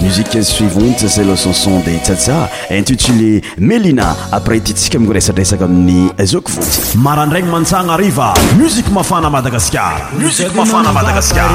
Musique suivante c'est la chanson de Tsatsa intitulé Melina après ity tsika miresadresaka amin'ny Zoky Vonjy. Marandraigny mantsagna hariva musique mafana Madagasikara musique mafana Madagasikara.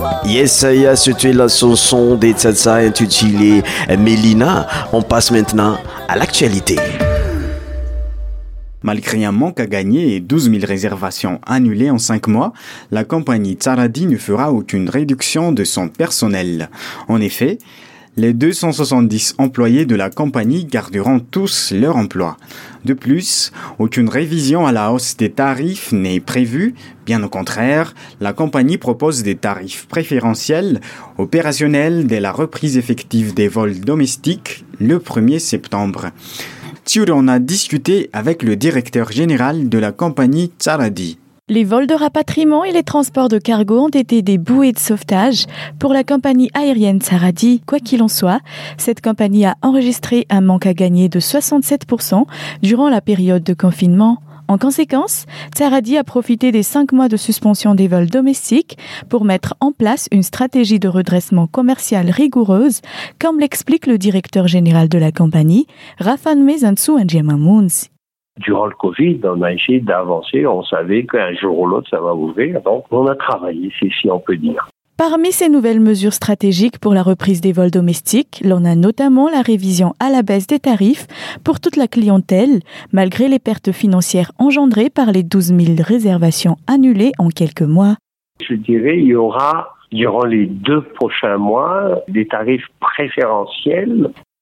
Yes, yes, c'était la chanson des intitulée Melina. On passe maintenant à l'actualité. Malgré un manque à gagner et 12 000 réservations annulées en 5 mois, la compagnie Tsaradi ne fera aucune réduction de son personnel. En effet, les 270 employés de la compagnie garderont tous leur emploi. De plus, aucune révision à la hausse des tarifs n'est prévue. Bien au contraire, la compagnie propose des tarifs préférentiels opérationnels dès la reprise effective des vols domestiques le 1er septembre. Tsur en a discuté avec le directeur général de la compagnie Tsaradi. Les vols de rapatriement et les transports de cargo ont été des bouées de sauvetage pour la compagnie aérienne Saradi. Quoi qu'il en soit, cette compagnie a enregistré un manque à gagner de 67% durant la période de confinement. En conséquence, Saradi a profité des cinq mois de suspension des vols domestiques pour mettre en place une stratégie de redressement commercial rigoureuse, comme l'explique le directeur général de la compagnie, Rafan Mezansu moons Durant le Covid, on a essayé d'avancer. On savait qu'un jour ou l'autre, ça va ouvrir. Donc, on a travaillé, c'est si on peut dire. Parmi ces nouvelles mesures stratégiques pour la reprise des vols domestiques, l'on a notamment la révision à la baisse des tarifs pour toute la clientèle, malgré les pertes financières engendrées par les 12 000 réservations annulées en quelques mois. Je dirais, il y aura durant les deux prochains mois des tarifs préférentiels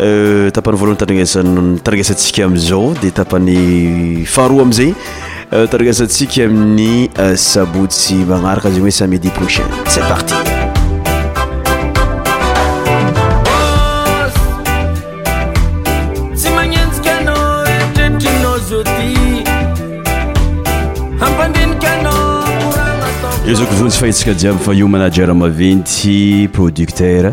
Euh, tapany voalohany tandrignasan'ny tandrignasantsika amin'izao dia tapany faharoa amin'izay euh, tandrignasantsika amin'ny euh, sabotsy magnaraka zegny hoe samedi prochain c'est parti ezako vonjy fa itsika jiaby fa io manager maventy producteur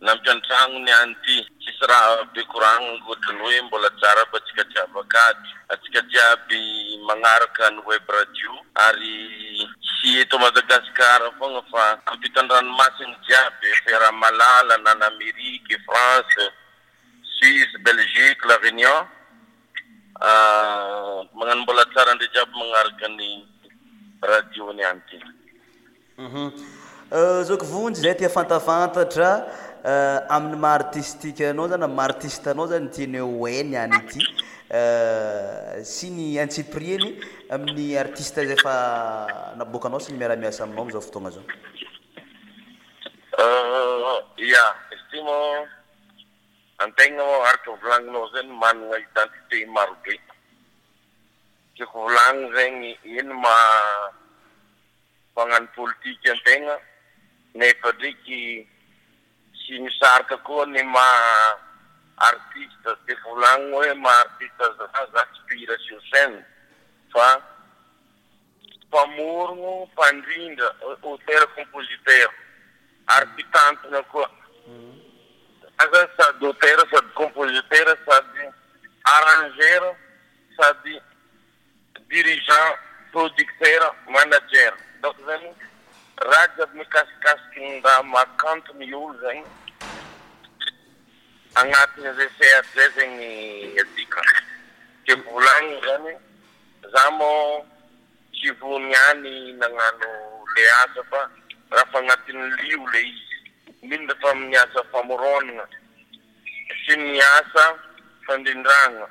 Nampiantragnony any ty. Tsisy raha be koragna ankoatry ny hoe mbola tsara fa tsika jiaby ankady. Atsika jiaby magnaraka ny web radio ary tsy eto Madagascar fogna fa ampitan-dranomasiny jiaby, Fera Malala na an'Amerique, France, Suisse, Belgique, La Réunion. Magnano mbola tsara ndre jiaby magnaraka ny radio-ny any ty. Zoky Vonjy zay tia fantafantatra amin'ny maha artistique anao zany, amin'ny maha artiste anao zany ity ny hoe ny any ity sy ny antsipiriany amin'ny artiste zay efa naboakanao sy ny miara-miasa aminao amin'izao fotoagna zao. Ya, izy ity mô antegna mô araka ny volagninao zay ny managna identité marobe, tiako volagny zegny ino maha Magnano politika antegna nefa ndreky tsy misarika koa ny maha artiste de volagno hoe maha artiste za za tsy mpihira sur scène fa mpamorogno mpandrindra auteur compositeur ary mpitantogna koa za zany sady auteur sady compositeur sady arrangeur sady Dirigeant, producteur, manager donc zany raha jiaby mikasikasiky ny raha mahakanto ny olo zany agnatin'izay sehatra zay zany ny adikany de volagniny zany hoe za mô tsy vogno ihany nagnano le asa fa raha fa agnatin'ny lio le izy, mino fa amin'ny asa famorognana. sy ny asa fandrindrana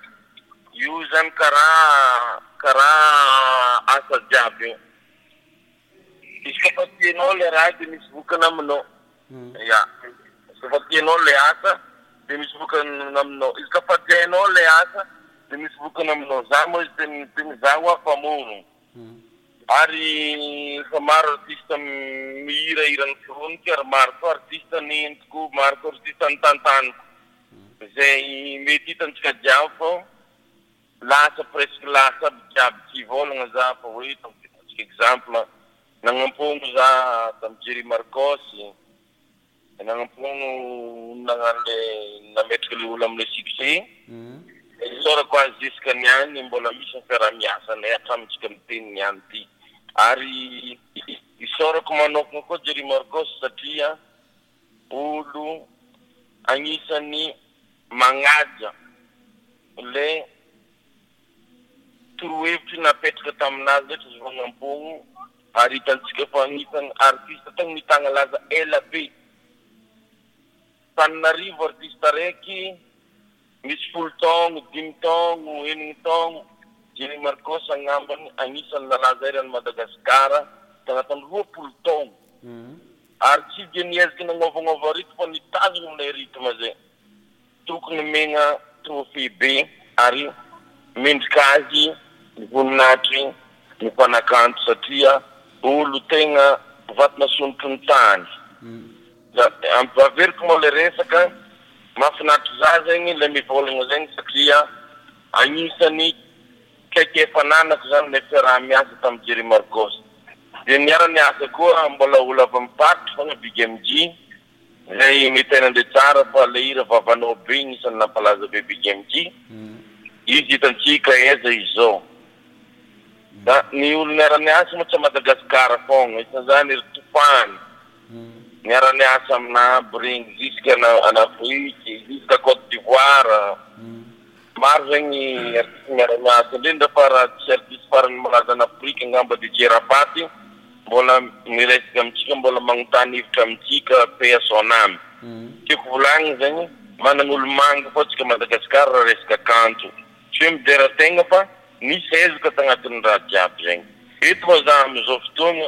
io zany karaha karaha asa jiaby io izy koa fa tianao le raha de misy vokany aminao ya izy koa fa tianao le asa de misy vokany aminao izy koa fa tsy hainao le asa de misy vokany aminao za moa izy tena izy tena za hoa mpamorona. Ary efa maro artiste mihira hira ny foroniko ary maro koa artiste nentiko, maro koa artiste nitantaniko izay mety hitantsika jiaby fa lasa presque lasa aby jiaby tsy hivolagna za fa hoe hitantsika exemple nagnampongo za tam Jerry Marcos, Ny nanompo no nagnano le nametraka le olo amle succès igny, isaorako azy zisika niany mbola misy ny fiaraha miasa nay hatramintsika miteny niany ty ary isaorako manokana koa Jerry Marcos satria olo agnisany magnaja le torohevitry napetraka tamin'azy rehetra izy vao niamboho ary hitantsika fa anisan'ny artista tena nitagna laza ela be Tananarivo artista araiky misy folo taogno, dimy taogno, enigny taogno Jerry Marcos angambany anisan'ny nalaza ery any Madagasikara tagnatin'ny roapolo taogno ary tsy dia niezaka nagnôvagnôva rythme nitazogno ilay rythme zay. Tokony omena trophée be ary mendrika azy ny voninahitry ny mpanakanto satria olo tegna vato nasondrotry ny tany. Averiko moa le resaka, mafinaritra za zegny le mivôlagna zegny satria agnisany kaiky efa nanako zany le fiaraha miasa tam Jerry Marcos. De niara niasa koa mbola olo avy am faritra fogna Big MJ Zay mety haina ndray tsara fa ilay hira vavanao be igny isany nampalaza be Big M ty izy hitantsika aiza izao da ny olo niara niasa moa tsy a Madagascar fogna isany zany ry tofany niara niasa amina aby regny jusque ana ana vohitry jusque a Cote d'Ivoire Maro izay ny artiste niara-niasa indrindra fa raha tsy artiste farany malaza an' Afrika angamba dia Jay Rapaty mbola miresaka amintsika mbola magnontany hevitra amintsika paix à son ame. Tiako volagnina izany manana olo-manga koa tsika Madagascar raha resaka kanto tsy hoe midera tegna fa misy hezaka tagnatin'ny raha jiaby zegny. Eto vazaha amizao fotoagna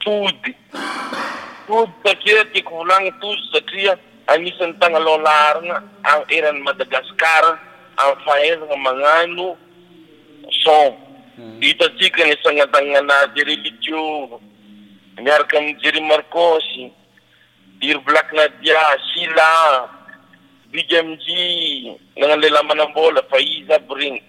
Tody. Tody satria tiako volagniny Tojo satria anisan'ny tagnalao laharana eran'i Madagasikara amin'ny fahaizana magnano son. Hitantsika ny sangantagnana Derelitio miaraka amin'i Jerry Marcos, Iry Black Nadia, Sila, Big MJ, nagnano Lehilahy Manambola fa izy aby regny.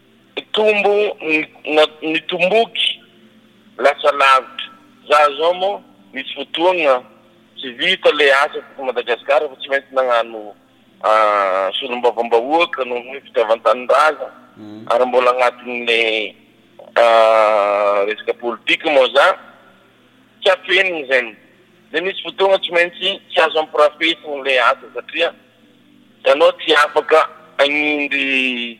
Nitombo nitomboky lasa lavitra. Za zao mo misy fotoagna tsy vita le asa teto Madagascar fa tsy maintsy nagnano solombavambahoaka noho ny hoe fitiavantanindrazana ary mbola agnatinle resaka politique mo za tsy afenigny zegny de misy fotoagna tsy maintsy tsy azo ampirafesigny le asa satria ianao tsy afaka agnindry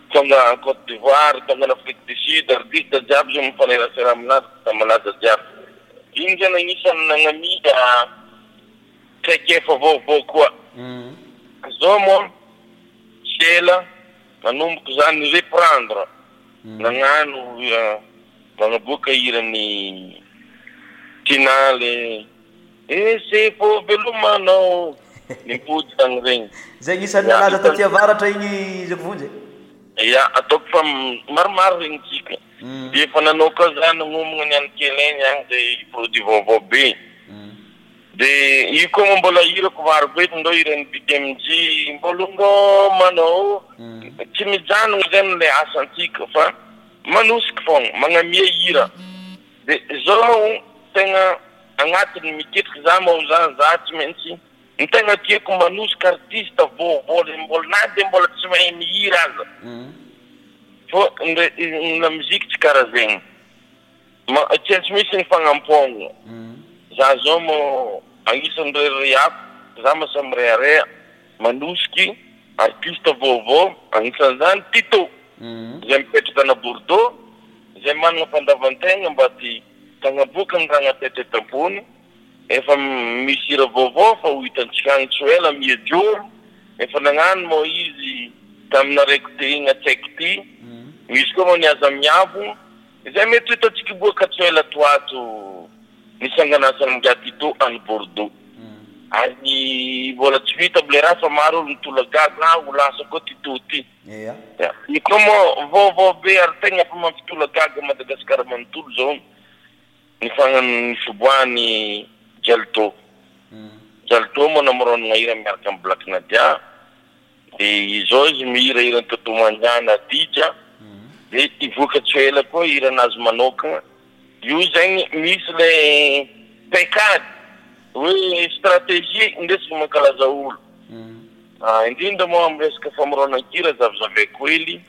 Tonga Côte d'Ivoire, tonga any Afrique du Sud, artiste jiaby io mifanerasera amina artiste malaza jiaby. Iny zany agnisany nagnamia traikefa vaovao koa. Zao moa tsy ela nanomboka za ni reprendre nagnano hira, nagnaboaka hira ny Tiana le. Ese po veloma anao ny mody tany regny. Zay agnisan'ny nalaza taty avaratra igny Zako Vonjy e. Ya, ataoko fa maromaro regny tsika de efa nanao ka za nagnomagna ny any Keleigny agny de produit vaovao be de io koa moa mbola hirako maro be eto ndao hiran'i BDMJ Mbolongoma anao tsy mijanogno zegny le asantsika fa manosiky fogna magnamia hira. De zao tegna agnatiny miketrika za mao za za tsy maintsy ny tegna tiako manosika artiste vaovao le mbol na de mbola tsy mahay mihira aza fô ndre ny lamoziky tsy kara zegny ma tsy tsy misy ny fagnampoagna za zao mô agnisan'ny rerireako za mô sa mirehareha. Manosiky artista vaovao anisan'izany Tito izay mipetraka ana Bordeaux izay manana fandavan-tegna mba tsy tagnaboaka ny ragnatete an-tampony. Efa misy hira vaovao fa ho hitantsika agny tsy ho ela Mia Djoro efa nagnano mô izy taminareo ko ty igny atsaiky ty. Misy koa mô ny Aza miabo. Izay mety ho hitantsika boaka tsy ho ela toa ato ny sanganasan'ny Ngatido any Bordeaux. Ary mbola tsy vita mbola iaraha fa maro olo mitolagaga ah ho lasa koa ty toa ty. Io koa moa vaovao be ary tegna efa mampitolagaga Madagasikara manontolo zao ny fagna ny fiboahan'i Jaldo. Jaldo moa namorogno hira miaraka am Black Nadia. De izao izy mihira hiran'i Toto Manjana, Dija, de hivoaka tsy ho ela koa hiranazy manokana. Io zegny misy le paikady hoe stratégie indesiko mankalaza olo. Indrindra moa amin'ny resaka famorônan-kira zavizaviako hely,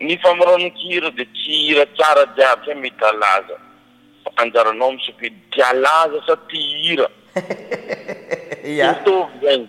ny famorônan-kira de tsy hira tsara jiaby zay mety halaza fa anjaranao misafidy tia halaza sa tia hira. Tsy mitovy zegny.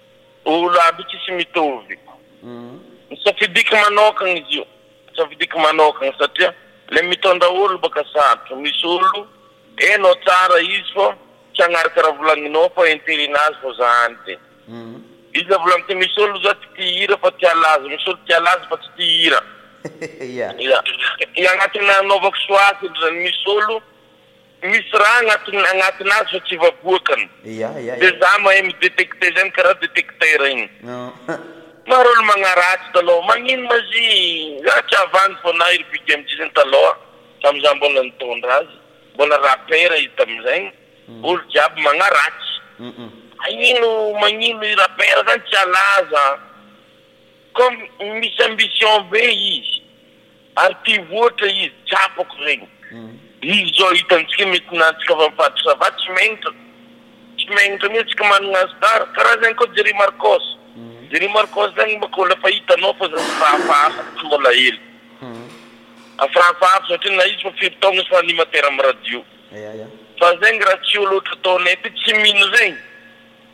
Olona aby tsisy mitovy. Ny safidiko manokana izy io, safidiko manokana satria le mitondra olo baka sarotra, misy olo enao tsara izy fô tsy hagnaraka raha volagninao fô intérêt-na azy fô zahany de izy le volagny ty misy olo za tsy tia hira fa tia laza, misy olo tia laza fa tsy tia hira, ya, ya, agnatina anaovako choix zany misy olo Misy raha agnatiny agnatiny azy fa tsy vaboakan. De za mahay mi detecter zany karaha detecteur igny. Maro olo magnaratsy talon magnino ma zy za tsy havandy fô na ry big MJ zegny taloha tam za mbola nitondra azy mbola rapper izy tam zegny olo jiaby magnaratsy magnino magnino i rapper zany tsy alaza comme misy ambition be izy. Ary ty ohatra izy tsapako regny izy zao hitantsika mety na antsika avy am faritra sava tsy megnitra tsy megnitra mihitsy tsika managna azy tsara karaha zegny koa jere marcos jere marcos zegny mba koa lafa hitanao fa za fahafahafa satria mbola hely a fahafahafa satria na izy fa firy taogna izy fa animateur am radio fa zegny raha tsy eo loatra ataonay ty tsy mino zegny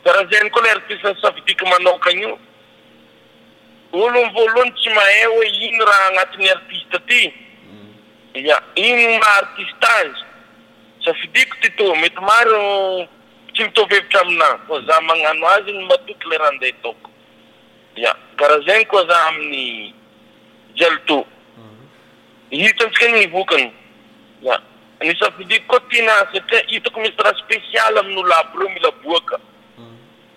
karaha zegny koa le artiste safidiko manokagna io. Olo voalohany tsy mahay hoe ino raha agnatin'ny artiste ty, ya ino ny maha artiste azy, safidiko ty tô mety maro tsy mitovy hevitra aminà fa za magnano azy ny matoky le raha ndeha ataoko, ya karaha zegny koa za amin'ny gel tô hitantsika ny vokany, ya ny safidiko koa ty na satria hitako misy raha spécial amin'olo aby reo mila boaka.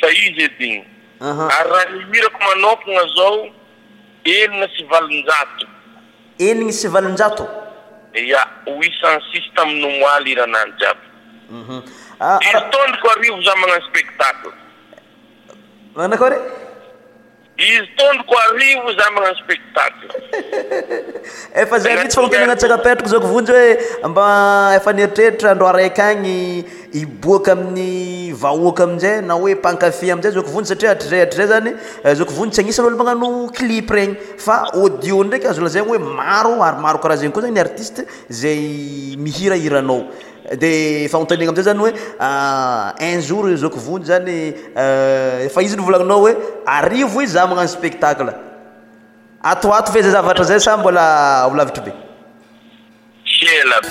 Fa izy edy igny. Ary raha ny hirako manokagna zao, enina sy valonjato. Enigny sy valonjato? Ya, huit cent six tamin'ny omaly hiranany jiaby. Izy tondroko arivo za magnano spectacle. Magnano akôry? Izy tondroko arivo izaho magnano spectacle. Efa zay mihitsy fanontaniana tsy akapetrako zao kivonjy hoe mba efa nieritreritra andro araiky agny hiboaka amin'ny vahoaka aminjay na hoe mpankafy aminjay zao kivonjy satria hatrizay hatrizay zany zao kivonjy tsy agnisany olo magnano clip regny fa audio ndraiky azo lazaigny hoe maro ary maro karaha zegny koa zany ny artiste zay mihira hiranao. Dia fanontaniana amin'izay izany hoe un jour io zoky vonjy izany efa izy no volagninao hoe arivo izaho magnano spectacle. Ato ho ato ve izay zavatra izay sa mbola ho lavitra be? Tsy ela be.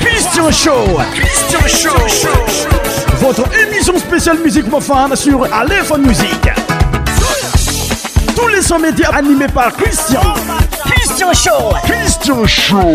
Christian Show Christian Show Votre émission spéciale musique mafana sur Alefa Musique Tous les sons médias animés par Christian Christian Show Christian Show